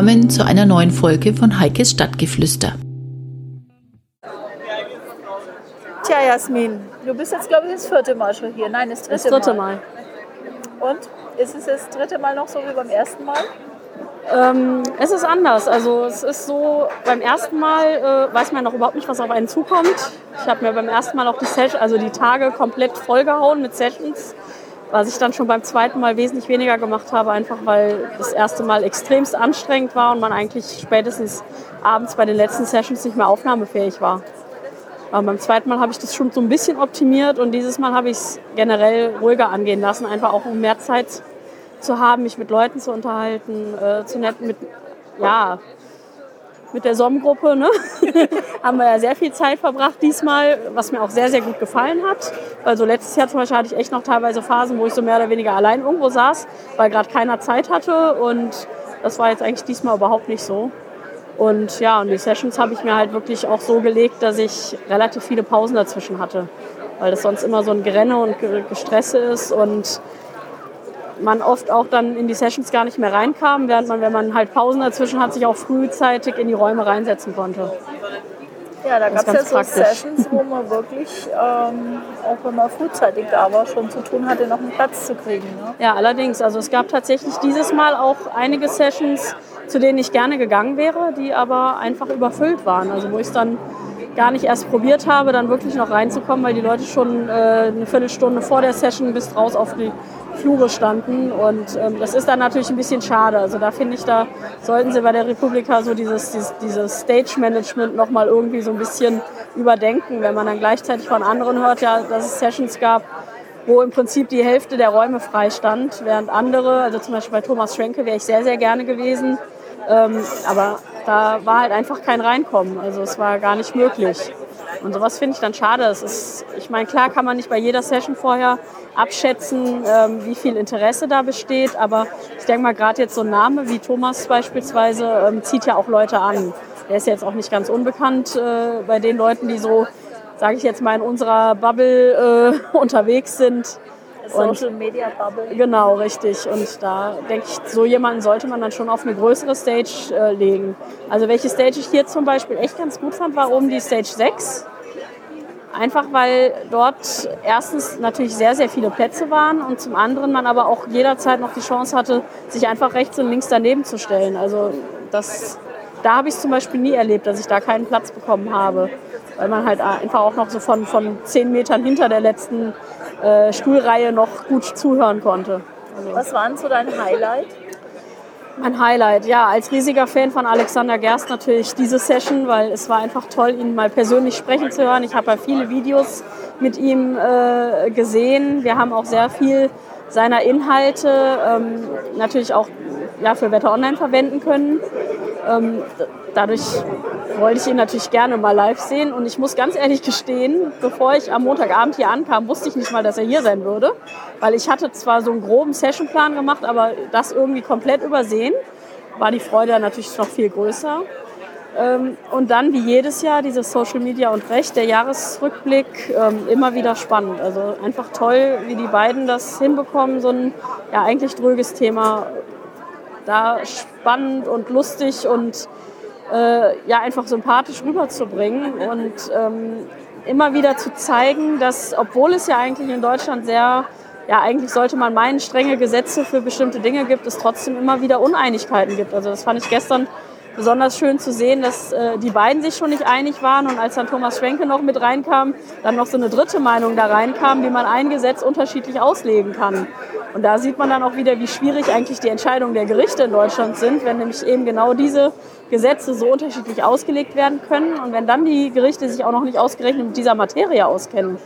Willkommen zu einer neuen Folge von Heikes Stadtgeflüster. Tja, Jasmin, du bist jetzt, glaube ich, das vierte Mal schon hier. Nein, das dritte, Das dritte Mal. Mal. Und? Ist es das dritte Mal noch so wie beim ersten Mal? Ähm, es ist anders. Also es ist so, beim ersten Mal äh, weiß man noch überhaupt nicht, was auf einen zukommt. Ich habe mir beim ersten Mal auch die, Session, also die Tage komplett vollgehauen mit Sessions, was ich dann schon beim zweiten Mal wesentlich weniger gemacht habe, einfach weil das erste Mal extremst anstrengend war und man eigentlich spätestens abends bei den letzten Sessions nicht mehr aufnahmefähig war. Aber beim zweiten Mal habe ich das schon so ein bisschen optimiert und dieses Mal habe ich es generell ruhiger angehen lassen, einfach auch um mehr Zeit zu haben, mich mit Leuten zu unterhalten, äh, zu nett mit, ja, mit der SOM-Gruppe, ne? haben wir ja sehr viel Zeit verbracht diesmal, was mir auch sehr, sehr gut gefallen hat. Also letztes Jahr zum Beispiel hatte ich echt noch teilweise Phasen, wo ich so mehr oder weniger allein irgendwo saß, weil gerade keiner Zeit hatte und das war jetzt eigentlich diesmal überhaupt nicht so. Und ja, und die Sessions habe ich mir halt wirklich auch so gelegt, dass ich relativ viele Pausen dazwischen hatte. Weil das sonst immer so ein Gerenne und Gestresse ist und man oft auch dann in die Sessions gar nicht mehr reinkam, während man, wenn man halt Pausen dazwischen hat, sich auch frühzeitig in die Räume reinsetzen konnte. Ja, da gab es ja so praktisch. Sessions, wo man wirklich, ähm, auch wenn man frühzeitig da war, schon zu tun hatte, noch einen Platz zu kriegen. Ne? Ja, allerdings. Also es gab tatsächlich dieses Mal auch einige Sessions, zu denen ich gerne gegangen wäre, die aber einfach überfüllt waren. Also wo ich es dann gar nicht erst probiert habe, dann wirklich noch reinzukommen, weil die Leute schon äh, eine Viertelstunde vor der Session bis raus auf die Flure standen. Und ähm, das ist dann natürlich ein bisschen schade. Also da finde ich, da sollten sie bei der Republika so dieses, dieses, dieses Stage-Management nochmal irgendwie so ein bisschen überdenken, wenn man dann gleichzeitig von anderen hört, ja, dass es Sessions gab, wo im Prinzip die Hälfte der Räume frei stand, während andere, also zum Beispiel bei Thomas Schwenke wäre ich sehr, sehr gerne gewesen, ähm, aber da war halt einfach kein Reinkommen, also es war gar nicht möglich. Und sowas finde ich dann schade. Es ist, ich meine, klar kann man nicht bei jeder Session vorher abschätzen, ähm, wie viel Interesse da besteht, aber ich denke mal, gerade jetzt so ein Name wie Thomas beispielsweise ähm, zieht ja auch Leute an. Der ist jetzt auch nicht ganz unbekannt äh, bei den Leuten, die so sage ich jetzt mal, in unserer Bubble äh, unterwegs sind. Social Media Bubble. Genau, richtig. Und da denke ich, so jemanden sollte man dann schon auf eine größere Stage äh, legen. Also welche Stage ich hier zum Beispiel echt ganz gut fand, war oben die Stage 6. Einfach weil dort erstens natürlich sehr, sehr viele Plätze waren und zum anderen man aber auch jederzeit noch die Chance hatte, sich einfach rechts und links daneben zu stellen. Also das, da habe ich es zum Beispiel nie erlebt, dass ich da keinen Platz bekommen habe. Weil man halt einfach auch noch so von, von zehn Metern hinter der letzten äh, Stuhlreihe noch gut zuhören konnte. Was war denn so dein Highlight? Mein Highlight, ja, als riesiger Fan von Alexander Gerst natürlich diese Session, weil es war einfach toll, ihn mal persönlich sprechen zu hören. Ich habe ja viele Videos mit ihm äh, gesehen. Wir haben auch sehr viel seiner Inhalte ähm, natürlich auch ja, für Wetter Online verwenden können. Ähm, dadurch wollte ich ihn natürlich gerne mal live sehen. Und ich muss ganz ehrlich gestehen, bevor ich am Montagabend hier ankam, wusste ich nicht mal, dass er hier sein würde. Weil ich hatte zwar so einen groben Sessionplan gemacht, aber das irgendwie komplett übersehen. War die Freude natürlich noch viel größer. Ähm, und dann, wie jedes Jahr, dieses Social Media und Recht, der Jahresrückblick, ähm, immer wieder spannend. Also einfach toll, wie die beiden das hinbekommen, so ein ja, eigentlich dröges Thema da spannend und lustig und äh, ja einfach sympathisch rüberzubringen und ähm, immer wieder zu zeigen, dass obwohl es ja eigentlich in Deutschland sehr ja eigentlich sollte man meinen strenge Gesetze für bestimmte Dinge gibt, es trotzdem immer wieder Uneinigkeiten gibt. Also das fand ich gestern besonders schön zu sehen, dass äh, die beiden sich schon nicht einig waren und als dann Thomas Schwenke noch mit reinkam, dann noch so eine dritte Meinung da reinkam, wie man ein Gesetz unterschiedlich auslegen kann. Und da sieht man dann auch wieder, wie schwierig eigentlich die Entscheidungen der Gerichte in Deutschland sind, wenn nämlich eben genau diese Gesetze so unterschiedlich ausgelegt werden können und wenn dann die Gerichte sich auch noch nicht ausgerechnet mit dieser Materie auskennen.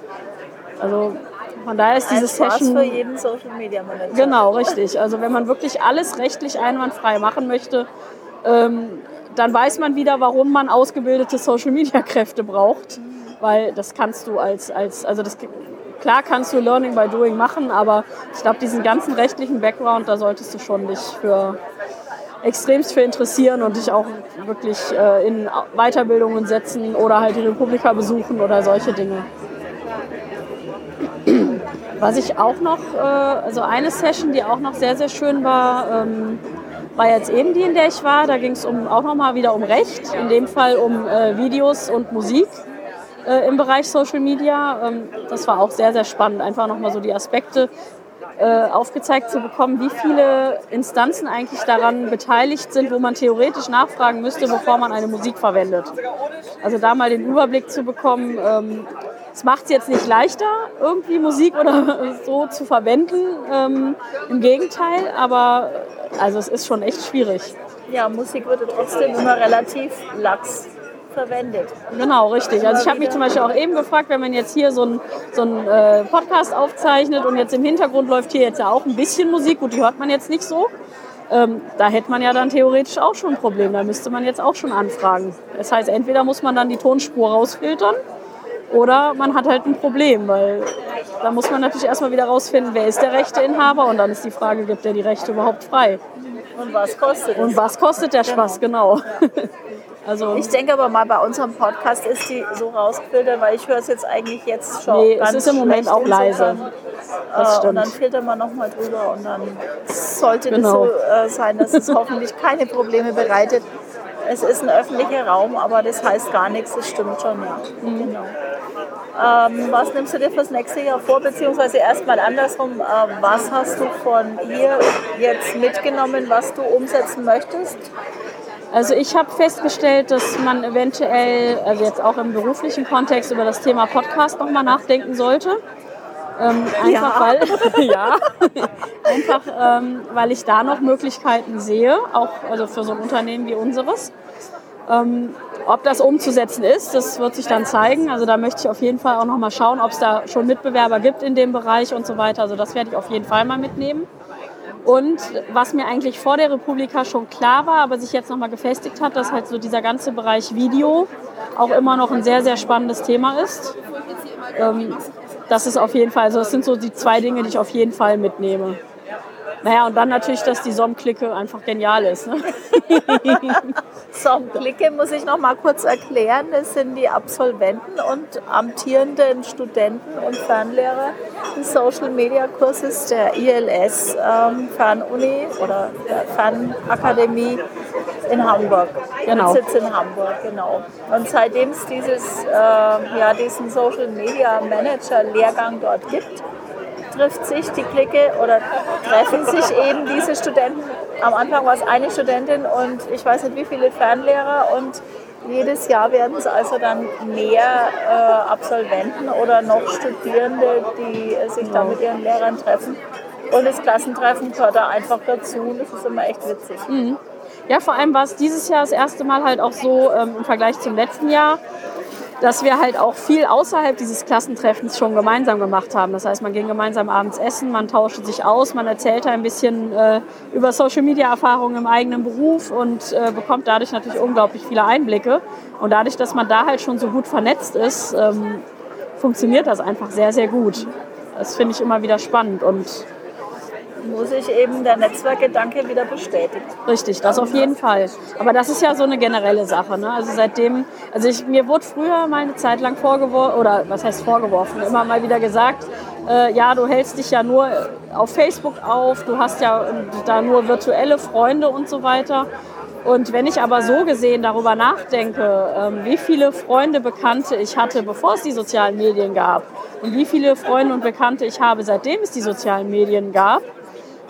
Also von daher ist Spaß Session für jeden Social Media Manager. Genau, richtig. Also wenn man wirklich alles rechtlich einwandfrei machen möchte, ähm, dann weiß man wieder, warum man ausgebildete Social-Media-Kräfte braucht. Weil das kannst du als, als also das, klar kannst du Learning by Doing machen, aber ich glaube, diesen ganzen rechtlichen Background, da solltest du schon dich für extremst für interessieren und dich auch wirklich äh, in Weiterbildungen setzen oder halt die Republika besuchen oder solche Dinge. Was ich auch noch, äh, also eine Session, die auch noch sehr, sehr schön war, ähm, war jetzt eben die, in der ich war. Da ging es um, auch nochmal wieder um Recht, in dem Fall um äh, Videos und Musik äh, im Bereich Social Media. Ähm, das war auch sehr, sehr spannend, einfach nochmal so die Aspekte äh, aufgezeigt zu bekommen, wie viele Instanzen eigentlich daran beteiligt sind, wo man theoretisch nachfragen müsste, bevor man eine Musik verwendet. Also da mal den Überblick zu bekommen, ähm, es macht es jetzt nicht leichter, irgendwie Musik oder so zu verwenden. Ähm, Im Gegenteil, aber also es ist schon echt schwierig. Ja, Musik wird trotzdem immer relativ lax verwendet. Genau, richtig. Also ich habe mich zum Beispiel auch eben gefragt, wenn man jetzt hier so einen so äh, Podcast aufzeichnet und jetzt im Hintergrund läuft hier jetzt ja auch ein bisschen Musik, gut, die hört man jetzt nicht so. Ähm, da hätte man ja dann theoretisch auch schon ein Problem. Da müsste man jetzt auch schon anfragen. Das heißt, entweder muss man dann die Tonspur rausfiltern oder man hat halt ein Problem, weil da muss man natürlich erstmal wieder rausfinden, wer ist der Rechteinhaber und dann ist die Frage, gibt er die Rechte überhaupt frei? Und was kostet Und was kostet der Spaß, genau. Also ich denke aber mal, bei unserem Podcast ist die so rausgefiltert, weil ich höre es jetzt eigentlich jetzt schon. Nee, es ist im Moment auch leise. Das stimmt. Und dann filtert man nochmal drüber und dann sollte genau. das so äh, sein, dass es hoffentlich keine Probleme bereitet. Es ist ein öffentlicher Raum, aber das heißt gar nichts, das stimmt schon, ja. Mhm. Genau. Ähm, was nimmst du dir fürs nächste Jahr vor, beziehungsweise erstmal andersrum, äh, was hast du von ihr jetzt mitgenommen, was du umsetzen möchtest? Also ich habe festgestellt, dass man eventuell, also jetzt auch im beruflichen Kontext, über das Thema Podcast nochmal nachdenken sollte. Ähm, einfach ja. weil, ja, einfach ähm, weil ich da noch Möglichkeiten sehe, auch also für so ein Unternehmen wie unseres. Ähm, ob das umzusetzen ist, das wird sich dann zeigen. Also da möchte ich auf jeden Fall auch noch mal schauen, ob es da schon Mitbewerber gibt in dem Bereich und so weiter. Also das werde ich auf jeden Fall mal mitnehmen. Und was mir eigentlich vor der Republika schon klar war, aber sich jetzt nochmal gefestigt hat, dass halt so dieser ganze Bereich Video auch immer noch ein sehr, sehr spannendes Thema ist. Ähm, das ist auf jeden Fall, also das sind so die zwei Dinge, die ich auf jeden Fall mitnehme. Naja, und dann natürlich, dass die SOM-Clique einfach genial ist. Ne? SOM-Clique muss ich noch mal kurz erklären. Das sind die Absolventen und amtierenden Studenten und Fernlehrer des Social Media Kurses der ILS ähm, Fernuni oder der Fernakademie in Hamburg. Genau. Sitz in Hamburg, genau. Und seitdem es dieses, äh, ja, diesen Social Media Manager Lehrgang dort gibt, trifft sich die Clique oder treffen sich eben diese Studenten. Am Anfang war es eine Studentin und ich weiß nicht wie viele Fernlehrer und jedes Jahr werden es also dann mehr äh, Absolventen oder noch Studierende, die äh, sich da mit ihren Lehrern treffen. Und das Klassentreffen gehört da einfach dazu das ist immer echt witzig. Mhm. Ja, vor allem war es dieses Jahr das erste Mal halt auch so ähm, im Vergleich zum letzten Jahr, dass wir halt auch viel außerhalb dieses Klassentreffens schon gemeinsam gemacht haben. Das heißt, man ging gemeinsam abends essen, man tauschte sich aus, man erzählte ein bisschen äh, über Social-Media-Erfahrungen im eigenen Beruf und äh, bekommt dadurch natürlich unglaublich viele Einblicke. Und dadurch, dass man da halt schon so gut vernetzt ist, ähm, funktioniert das einfach sehr, sehr gut. Das finde ich immer wieder spannend und muss sich eben der Netzwerkgedanke wieder bestätigt. Richtig, das auf jeden Fall. Aber das ist ja so eine generelle Sache. Ne? Also seitdem, also ich, mir wurde früher mal eine Zeit lang vorgeworfen, oder was heißt vorgeworfen, immer mal wieder gesagt, äh, ja, du hältst dich ja nur auf Facebook auf, du hast ja da nur virtuelle Freunde und so weiter. Und wenn ich aber so gesehen darüber nachdenke, ähm, wie viele Freunde, Bekannte ich hatte, bevor es die sozialen Medien gab und wie viele Freunde und Bekannte ich habe, seitdem es die sozialen Medien gab,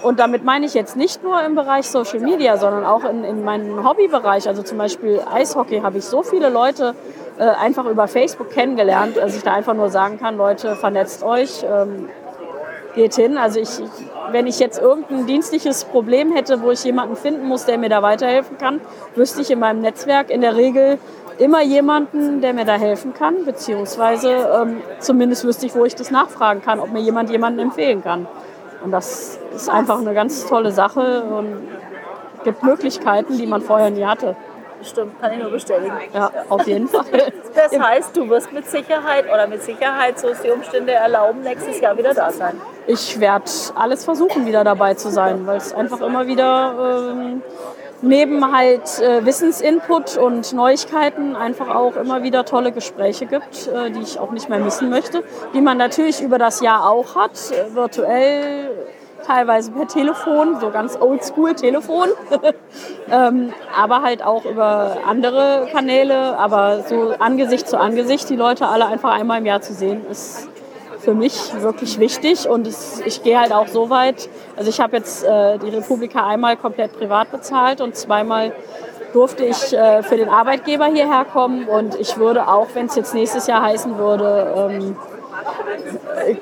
und damit meine ich jetzt nicht nur im Bereich Social Media, sondern auch in, in meinem Hobbybereich. Also zum Beispiel Eishockey habe ich so viele Leute äh, einfach über Facebook kennengelernt, dass ich da einfach nur sagen kann, Leute, vernetzt euch, ähm, geht hin. Also ich, wenn ich jetzt irgendein dienstliches Problem hätte, wo ich jemanden finden muss, der mir da weiterhelfen kann, wüsste ich in meinem Netzwerk in der Regel immer jemanden, der mir da helfen kann, beziehungsweise ähm, zumindest wüsste ich, wo ich das nachfragen kann, ob mir jemand jemanden empfehlen kann. Und das ist einfach eine ganz tolle Sache und gibt Möglichkeiten, die man vorher nie hatte. Stimmt, kann ich nur bestätigen. Ja, auf jeden Fall. Das heißt, du wirst mit Sicherheit oder mit Sicherheit, so es die Umstände erlauben, nächstes Jahr wieder da sein. Ich werde alles versuchen, wieder dabei zu sein, weil es einfach immer wieder ähm, neben halt äh, Wissensinput und Neuigkeiten einfach auch immer wieder tolle Gespräche gibt, äh, die ich auch nicht mehr missen möchte, die man natürlich über das Jahr auch hat, äh, virtuell teilweise per Telefon, so ganz oldschool Telefon, ähm, aber halt auch über andere Kanäle, aber so Angesicht zu Angesicht die Leute alle einfach einmal im Jahr zu sehen, ist für mich wirklich wichtig und es, ich gehe halt auch so weit, also ich habe jetzt äh, die Republika einmal komplett privat bezahlt und zweimal durfte ich äh, für den Arbeitgeber hierher kommen und ich würde auch, wenn es jetzt nächstes Jahr heißen würde, ähm,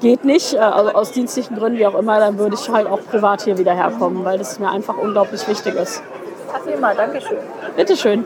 geht nicht, äh, also aus dienstlichen Gründen, wie auch immer, dann würde ich halt auch privat hier wieder herkommen, weil das mir einfach unglaublich wichtig ist. Prima, Dankeschön. Bitteschön.